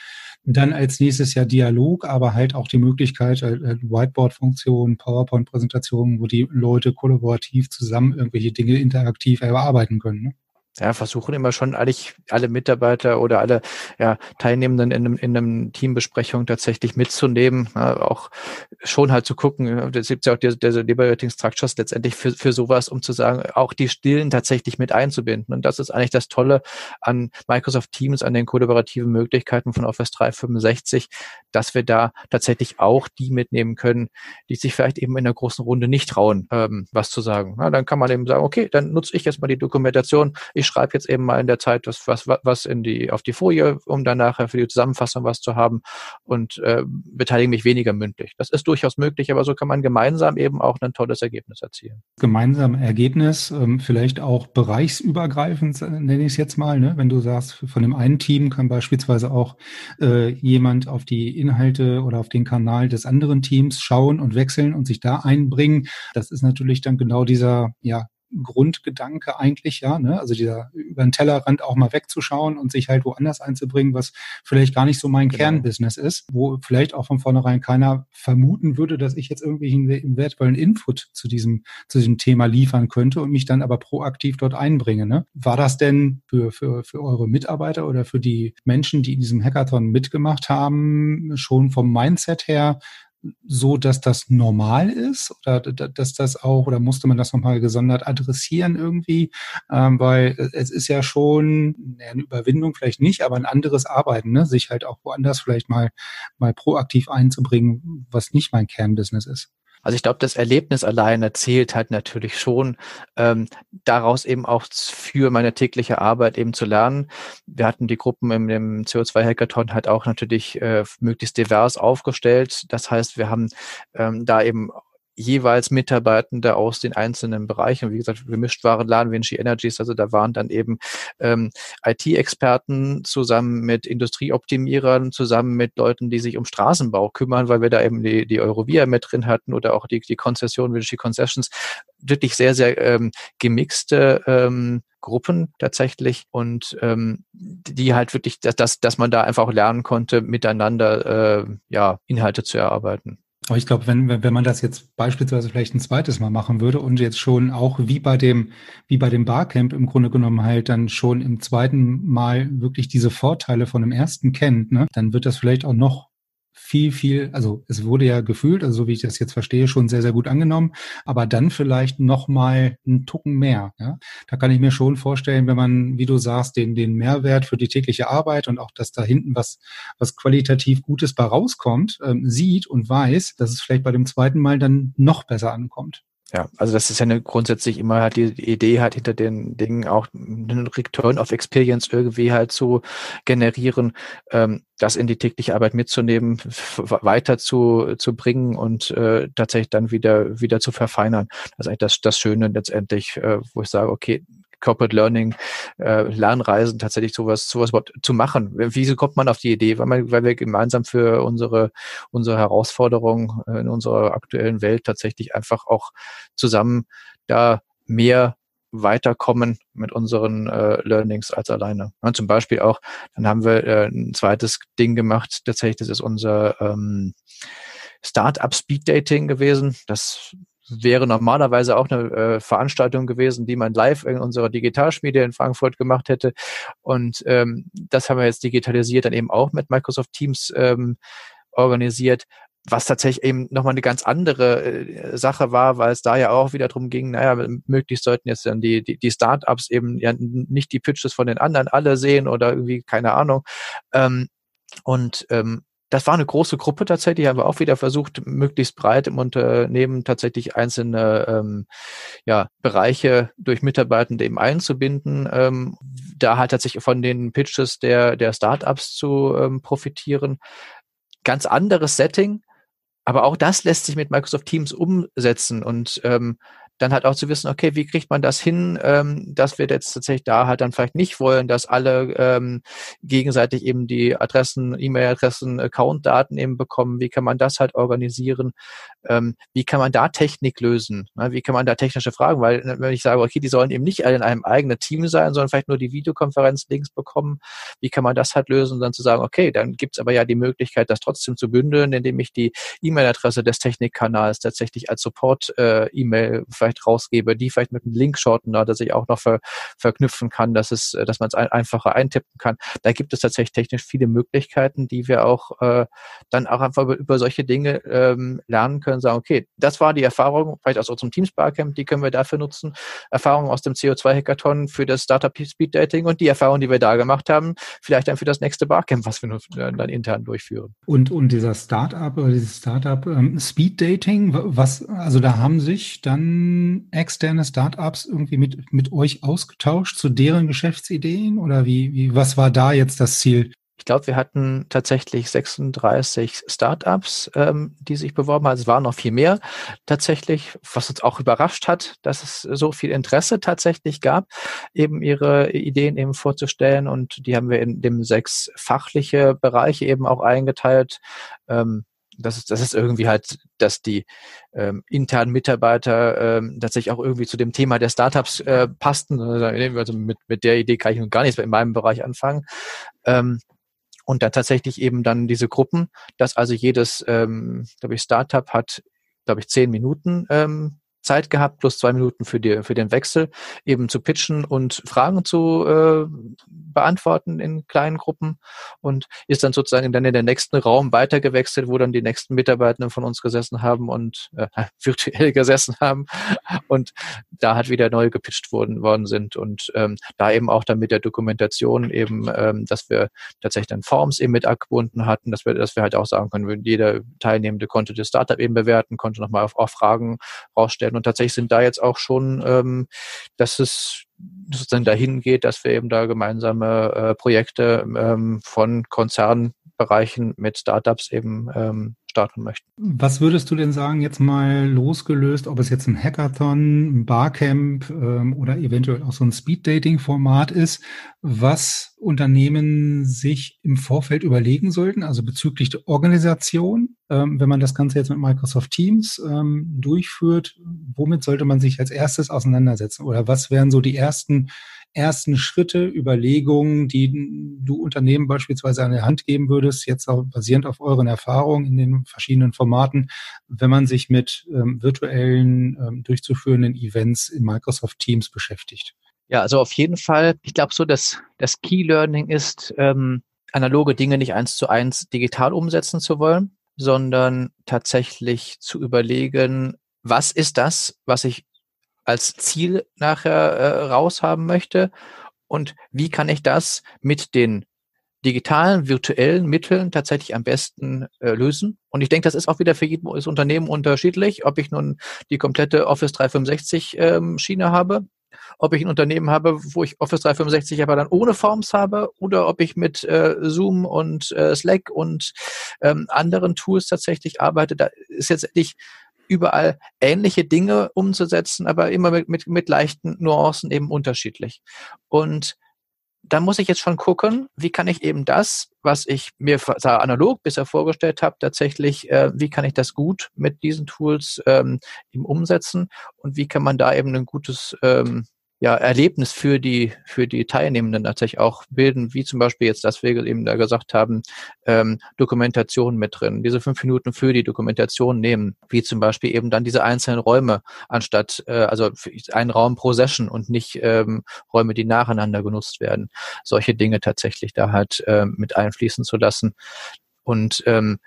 dann als nächstes ja Dialog, aber halt auch die Möglichkeit, äh, äh Whiteboard-Funktionen, PowerPoint-Präsentationen, wo die Leute kollaborativ zusammen irgendwelche Dinge interaktiv erarbeiten können. Ne? Ja, versuchen immer schon eigentlich alle Mitarbeiter oder alle ja, Teilnehmenden in einem, in einem Teambesprechung tatsächlich mitzunehmen, ja, auch schon halt zu gucken, es gibt ja auch diese, diese Liberating Structures letztendlich für, für sowas, um zu sagen, auch die Stillen tatsächlich mit einzubinden. Und das ist eigentlich das Tolle an Microsoft Teams, an den kollaborativen Möglichkeiten von Office 365, dass wir da tatsächlich auch die mitnehmen können, die sich vielleicht eben in der großen Runde nicht trauen, ähm, was zu sagen. Na, dann kann man eben sagen, okay, dann nutze ich jetzt mal die Dokumentation. Ich schreibe jetzt eben mal in der Zeit was, was, was in die, auf die Folie, um dann nachher für die Zusammenfassung was zu haben und äh, beteilige mich weniger mündlich. Das ist durchaus möglich, aber so kann man gemeinsam eben auch ein tolles Ergebnis erzielen. Gemeinsam Ergebnis, ähm, vielleicht auch bereichsübergreifend, äh, nenne ich es jetzt mal, ne? wenn du sagst, von dem einen Team kann beispielsweise auch äh, jemand auf die Inhalte oder auf den Kanal des anderen Teams schauen und wechseln und sich da einbringen. Das ist natürlich dann genau dieser ja, Grundgedanke eigentlich, ja, ne? Also dieser über den Tellerrand auch mal wegzuschauen und sich halt woanders einzubringen, was vielleicht gar nicht so mein genau. Kernbusiness ist, wo vielleicht auch von vornherein keiner vermuten würde, dass ich jetzt irgendwie einen wertvollen Input zu diesem, zu diesem Thema liefern könnte und mich dann aber proaktiv dort einbringe. Ne? War das denn für, für, für eure Mitarbeiter oder für die Menschen, die in diesem Hackathon mitgemacht haben, schon vom Mindset her so, dass das normal ist oder dass das auch, oder musste man das nochmal gesondert adressieren irgendwie? Ähm, weil es ist ja schon eine Überwindung vielleicht nicht, aber ein anderes Arbeiten, ne? sich halt auch woanders vielleicht mal, mal proaktiv einzubringen, was nicht mein Kernbusiness ist. Also ich glaube, das Erlebnis alleine zählt halt natürlich schon, ähm, daraus eben auch für meine tägliche Arbeit eben zu lernen. Wir hatten die Gruppen im, im CO2-Hackathon halt auch natürlich äh, möglichst divers aufgestellt. Das heißt, wir haben ähm, da eben jeweils Mitarbeitende aus den einzelnen Bereichen. Wie gesagt, Gemischtwarenladen, Vinci Energies, also da waren dann eben ähm, IT-Experten zusammen mit Industrieoptimierern, zusammen mit Leuten, die sich um Straßenbau kümmern, weil wir da eben die, die Eurovia mit drin hatten oder auch die, die Konzession, Vinci Concessions. Wirklich sehr, sehr ähm, gemixte ähm, Gruppen tatsächlich und ähm, die halt wirklich, dass, dass man da einfach lernen konnte, miteinander äh, ja, Inhalte zu erarbeiten. Aber ich glaube, wenn, wenn man das jetzt beispielsweise vielleicht ein zweites Mal machen würde und jetzt schon auch wie bei dem, wie bei dem Barcamp im Grunde genommen halt dann schon im zweiten Mal wirklich diese Vorteile von dem ersten kennt, ne, dann wird das vielleicht auch noch viel, viel, also es wurde ja gefühlt, also so wie ich das jetzt verstehe, schon sehr, sehr gut angenommen, aber dann vielleicht noch mal einen Tucken mehr. Ja? Da kann ich mir schon vorstellen, wenn man, wie du sagst, den, den Mehrwert für die tägliche Arbeit und auch, dass da hinten was, was qualitativ Gutes bei rauskommt, ähm, sieht und weiß, dass es vielleicht bei dem zweiten Mal dann noch besser ankommt. Ja, also das ist ja eine grundsätzlich immer halt die, Idee halt hinter den Dingen auch einen Return of Experience irgendwie halt zu generieren, ähm, das in die tägliche Arbeit mitzunehmen, weiter zu, zu bringen und äh, tatsächlich dann wieder wieder zu verfeinern. Das ist eigentlich das, das Schöne letztendlich, äh, wo ich sage, okay, Corporate Learning, äh, Lernreisen tatsächlich sowas, sowas überhaupt zu machen. Wieso kommt man auf die Idee? Weil, man, weil wir gemeinsam für unsere, unsere Herausforderungen in unserer aktuellen Welt tatsächlich einfach auch zusammen da mehr weiterkommen mit unseren äh, Learnings als alleine. Ja, zum Beispiel auch, dann haben wir äh, ein zweites Ding gemacht, tatsächlich, das ist unser ähm, Startup Speed Dating gewesen. Das wäre normalerweise auch eine äh, Veranstaltung gewesen, die man live in unserer Digitalschmiede in Frankfurt gemacht hätte. Und ähm, das haben wir jetzt digitalisiert, dann eben auch mit Microsoft Teams ähm, organisiert was tatsächlich eben nochmal eine ganz andere äh, Sache war, weil es da ja auch wieder darum ging, naja, möglichst sollten jetzt dann die, die, die Startups eben ja nicht die Pitches von den anderen alle sehen oder irgendwie, keine Ahnung. Ähm, und ähm, das war eine große Gruppe tatsächlich, haben wir auch wieder versucht, möglichst breit im Unternehmen tatsächlich einzelne ähm, ja, Bereiche durch Mitarbeitende eben einzubinden, ähm, da halt tatsächlich von den Pitches der, der Startups zu ähm, profitieren. Ganz anderes Setting, aber auch das lässt sich mit Microsoft Teams umsetzen. Und ähm, dann halt auch zu wissen, okay, wie kriegt man das hin, ähm, dass wir jetzt tatsächlich da halt dann vielleicht nicht wollen, dass alle ähm, gegenseitig eben die Adressen, E-Mail-Adressen, Account-Daten eben bekommen. Wie kann man das halt organisieren? Ähm, wie kann man da Technik lösen? Ne? Wie kann man da technische Fragen? Weil äh, wenn ich sage, okay, die sollen eben nicht alle in einem eigenen Team sein, sondern vielleicht nur die Videokonferenz-Links bekommen. Wie kann man das halt lösen? Dann zu sagen, okay, dann gibt's aber ja die Möglichkeit, das trotzdem zu bündeln, indem ich die E-Mail-Adresse des Technikkanals tatsächlich als Support-E-Mail äh, vielleicht rausgebe, die vielleicht mit einem Link-Shortener, dass ich auch noch ver, verknüpfen kann, dass es, dass man es ein, einfacher eintippen kann. Da gibt es tatsächlich technisch viele Möglichkeiten, die wir auch äh, dann auch einfach über, über solche Dinge ähm, lernen können, sagen, okay, das war die Erfahrung, vielleicht aus unserem Teams Barcamp, die können wir dafür nutzen, Erfahrung aus dem CO2-Hackathon für das Startup Speed Dating und die Erfahrung, die wir da gemacht haben, vielleicht dann für das nächste Barcamp, was wir dann intern durchführen. Und, und dieser Startup oder dieses Startup ähm, Speed Dating, was, also da haben sich dann externe Startups irgendwie mit, mit euch ausgetauscht zu deren Geschäftsideen oder wie, wie, was war da jetzt das Ziel? Ich glaube, wir hatten tatsächlich 36 Startups, ähm, die sich beworben haben. Also es waren noch viel mehr tatsächlich, was uns auch überrascht hat, dass es so viel Interesse tatsächlich gab, eben ihre Ideen eben vorzustellen. Und die haben wir in dem sechs fachliche Bereiche eben auch eingeteilt. Ähm, das ist, das ist irgendwie halt, dass die ähm, internen Mitarbeiter ähm, tatsächlich auch irgendwie zu dem Thema der Startups äh, passten. Also mit, mit der Idee kann ich nun gar nichts in meinem Bereich anfangen. Ähm, und dann tatsächlich eben dann diese Gruppen, dass also jedes, ähm, glaube ich, Startup hat, glaube ich, zehn Minuten ähm, Zeit gehabt, plus zwei Minuten für, die, für den Wechsel, eben zu pitchen und Fragen zu äh, beantworten in kleinen Gruppen und ist dann sozusagen dann in den nächsten Raum weitergewechselt, wo dann die nächsten Mitarbeitenden von uns gesessen haben und äh, virtuell gesessen haben und da hat wieder neu gepitcht worden, worden sind und ähm, da eben auch dann mit der Dokumentation eben, ähm, dass wir tatsächlich dann Forms eben mit abgebunden hatten, dass wir, dass wir halt auch sagen können, jeder Teilnehmende konnte das Startup eben bewerten, konnte nochmal auf, auf Fragen rausstellen und tatsächlich sind da jetzt auch schon, ähm, dass es sozusagen dahin geht, dass wir eben da gemeinsame äh, Projekte ähm, von Konzernbereichen mit Startups eben ähm, starten möchten. Was würdest du denn sagen, jetzt mal losgelöst, ob es jetzt ein Hackathon, ein Barcamp ähm, oder eventuell auch so ein Speed-Dating-Format ist, was Unternehmen sich im Vorfeld überlegen sollten, also bezüglich der Organisation, ähm, wenn man das Ganze jetzt mit Microsoft Teams ähm, durchführt, womit sollte man sich als erstes auseinandersetzen oder was wären so die ersten ersten Schritte, Überlegungen, die du Unternehmen beispielsweise an der Hand geben würdest, jetzt basierend auf euren Erfahrungen in den verschiedenen Formaten, wenn man sich mit ähm, virtuellen ähm, durchzuführenden Events in Microsoft Teams beschäftigt? Ja, also auf jeden Fall. Ich glaube so, dass das Key Learning ist, ähm, analoge Dinge nicht eins zu eins digital umsetzen zu wollen, sondern tatsächlich zu überlegen, was ist das, was ich als Ziel nachher äh, raushaben möchte und wie kann ich das mit den digitalen, virtuellen Mitteln tatsächlich am besten äh, lösen. Und ich denke, das ist auch wieder für jedes Unternehmen unterschiedlich, ob ich nun die komplette Office 365 ähm, Schiene habe, ob ich ein Unternehmen habe, wo ich Office 365 aber dann ohne Forms habe, oder ob ich mit äh, Zoom und äh, Slack und ähm, anderen Tools tatsächlich arbeite. Da ist jetzt endlich überall ähnliche Dinge umzusetzen, aber immer mit, mit, mit leichten Nuancen eben unterschiedlich. Und da muss ich jetzt schon gucken, wie kann ich eben das, was ich mir analog bisher vorgestellt habe, tatsächlich, äh, wie kann ich das gut mit diesen Tools ähm, eben umsetzen und wie kann man da eben ein gutes ähm, ja, Erlebnis für die, für die Teilnehmenden tatsächlich auch bilden, wie zum Beispiel jetzt, dass wir eben da gesagt haben, ähm, Dokumentation mit drin, diese fünf Minuten für die Dokumentation nehmen, wie zum Beispiel eben dann diese einzelnen Räume, anstatt, äh, also ein Raum pro Session und nicht ähm, Räume, die nacheinander genutzt werden, solche Dinge tatsächlich da halt ähm, mit einfließen zu lassen. Und ähm,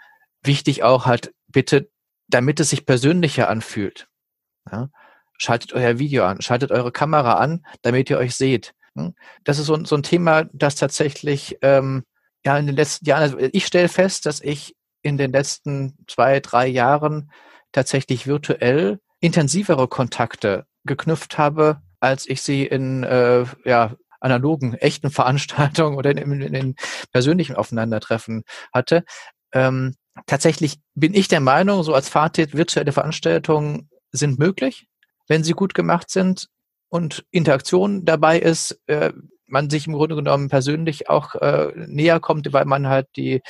wichtig auch halt bitte, damit es sich persönlicher anfühlt. Ja? Schaltet euer Video an, schaltet eure Kamera an, damit ihr euch seht. Hm? Das ist so, so ein Thema, das tatsächlich ähm, ja in den letzten Jahren, also ich stelle fest, dass ich in den letzten zwei, drei Jahren tatsächlich virtuell intensivere Kontakte geknüpft habe, als ich sie in äh, ja, analogen, echten Veranstaltungen oder in, in, in persönlichen Aufeinandertreffen hatte. Ähm, tatsächlich bin ich der Meinung, so als Fazit, virtuelle Veranstaltungen sind möglich wenn sie gut gemacht sind und Interaktion dabei ist, äh, man sich im Grunde genommen persönlich auch äh, näher kommt, weil man halt die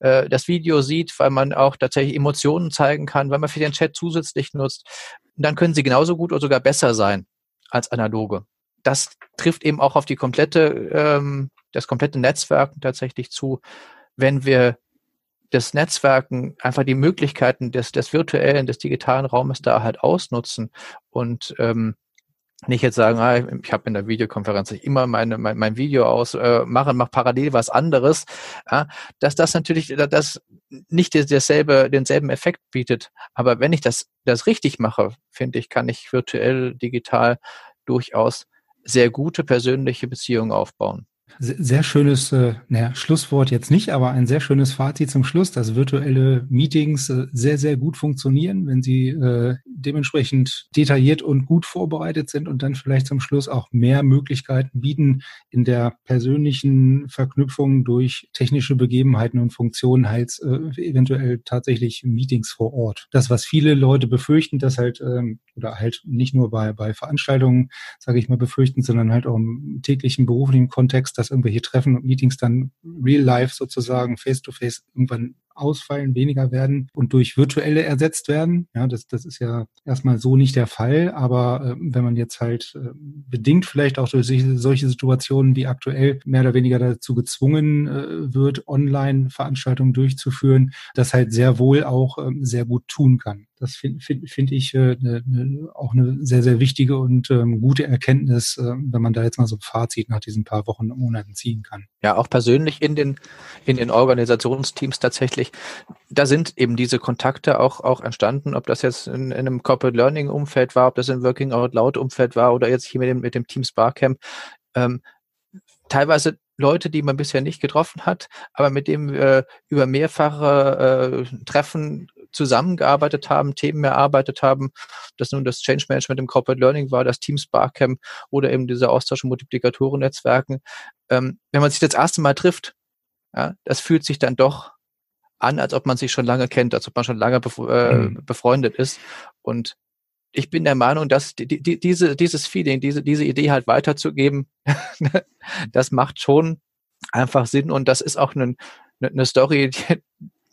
äh, das Video sieht, weil man auch tatsächlich Emotionen zeigen kann, weil man für den Chat zusätzlich nutzt, dann können sie genauso gut oder sogar besser sein als analoge. Das trifft eben auch auf die komplette ähm, das komplette Netzwerk tatsächlich zu, wenn wir das Netzwerken, einfach die Möglichkeiten des, des virtuellen, des digitalen Raumes da halt ausnutzen und ähm, nicht jetzt sagen, ah, ich habe in der Videokonferenz immer meine, mein, mein Video aus, äh, mache, mach parallel was anderes, ja, dass das natürlich das nicht derselbe, denselben Effekt bietet. Aber wenn ich das, das richtig mache, finde ich, kann ich virtuell, digital durchaus sehr gute persönliche Beziehungen aufbauen. Sehr schönes, äh, naja, Schlusswort jetzt nicht, aber ein sehr schönes Fazit zum Schluss, dass virtuelle Meetings äh, sehr, sehr gut funktionieren, wenn sie äh, dementsprechend detailliert und gut vorbereitet sind und dann vielleicht zum Schluss auch mehr Möglichkeiten bieten, in der persönlichen Verknüpfung durch technische Begebenheiten und Funktionen halt äh, eventuell tatsächlich Meetings vor Ort. Das, was viele Leute befürchten, dass halt, ähm, oder halt nicht nur bei, bei Veranstaltungen, sage ich mal, befürchten, sondern halt auch im täglichen beruflichen Kontext, dass irgendwelche Treffen und Meetings dann real life sozusagen face-to-face -face irgendwann ausfallen, weniger werden und durch virtuelle ersetzt werden. Ja, das, das ist ja erstmal so nicht der Fall. Aber äh, wenn man jetzt halt äh, bedingt vielleicht auch durch solche Situationen wie aktuell mehr oder weniger dazu gezwungen äh, wird, Online-Veranstaltungen durchzuführen, das halt sehr wohl auch äh, sehr gut tun kann. Das finde find, find ich äh, ne, ne, auch eine sehr, sehr wichtige und ähm, gute Erkenntnis, äh, wenn man da jetzt mal so ein Fazit nach diesen paar Wochen und Monaten ziehen kann. Ja, auch persönlich in den, in den Organisationsteams tatsächlich. Da sind eben diese Kontakte auch, auch entstanden, ob das jetzt in, in einem Corporate Learning Umfeld war, ob das im Working Out Loud Umfeld war oder jetzt hier mit dem, mit dem Teams Barcamp. Ähm, teilweise Leute, die man bisher nicht getroffen hat, aber mit dem wir über mehrfache äh, Treffen zusammengearbeitet haben, Themen erarbeitet haben, das nun das Change Management im Corporate Learning war, das Teams Barcamp oder eben diese Austausch- und Multiplikatoren-Netzwerken. Ähm, wenn man sich das erste Mal trifft, ja, das fühlt sich dann doch an, als ob man sich schon lange kennt, als ob man schon lange bef äh, mhm. befreundet ist. Und ich bin der Meinung, dass die, die, diese, dieses Feeling, diese, diese Idee halt weiterzugeben, das macht schon einfach Sinn und das ist auch eine, eine Story, die,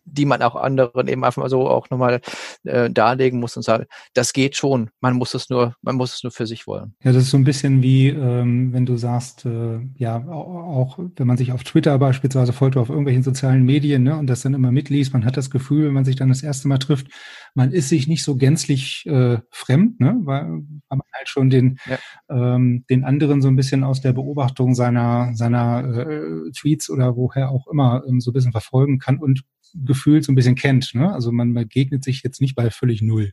die man auch anderen eben einfach mal so auch nochmal äh, darlegen muss und sagen, das geht schon. Man muss es nur, man muss es nur für sich wollen. Ja, das ist so ein bisschen wie, ähm, wenn du sagst, äh, ja, auch wenn man sich auf Twitter beispielsweise folgt oder auf irgendwelchen sozialen Medien ne, und das dann immer mitliest, man hat das Gefühl, wenn man sich dann das erste Mal trifft, man ist sich nicht so gänzlich äh, fremd, ne, weil, weil man halt schon den, ja. ähm, den anderen so ein bisschen aus der Beobachtung seiner, seiner äh, Tweets oder woher auch immer ähm, so ein bisschen verfolgen kann und gefühlt so ein bisschen kennt. Ne? Also man begegnet sich jetzt nicht bei völlig null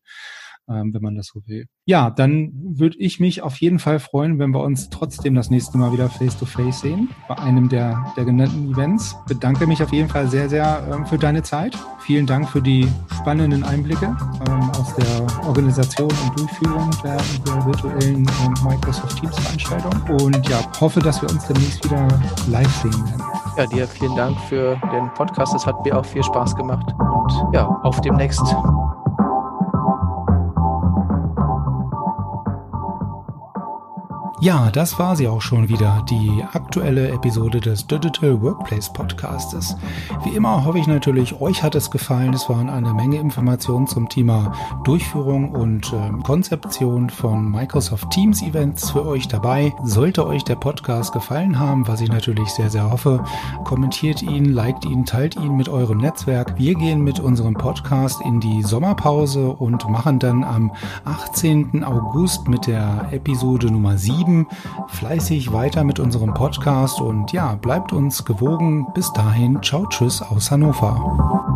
ähm, wenn man das so will. Ja, dann würde ich mich auf jeden Fall freuen, wenn wir uns trotzdem das nächste Mal wieder face-to-face -face sehen, bei einem der, der genannten Events. Bedanke mich auf jeden Fall sehr, sehr ähm, für deine Zeit. Vielen Dank für die spannenden Einblicke ähm, aus der Organisation und Durchführung der, der virtuellen ähm, Microsoft Teams Veranstaltung. Und ja, hoffe, dass wir uns demnächst wieder live sehen werden. Ja, dir vielen Dank für den Podcast. Es hat mir auch viel Spaß gemacht. Und ja, auf demnächst. Ja, das war sie auch schon wieder, die aktuelle Episode des Digital Workplace Podcastes. Wie immer hoffe ich natürlich, euch hat es gefallen. Es waren eine Menge Informationen zum Thema Durchführung und äh, Konzeption von Microsoft Teams Events für euch dabei. Sollte euch der Podcast gefallen haben, was ich natürlich sehr, sehr hoffe, kommentiert ihn, liked ihn, teilt ihn mit eurem Netzwerk. Wir gehen mit unserem Podcast in die Sommerpause und machen dann am 18. August mit der Episode Nummer 7 bleiben fleißig weiter mit unserem Podcast und ja, bleibt uns gewogen. Bis dahin, ciao, tschüss aus Hannover.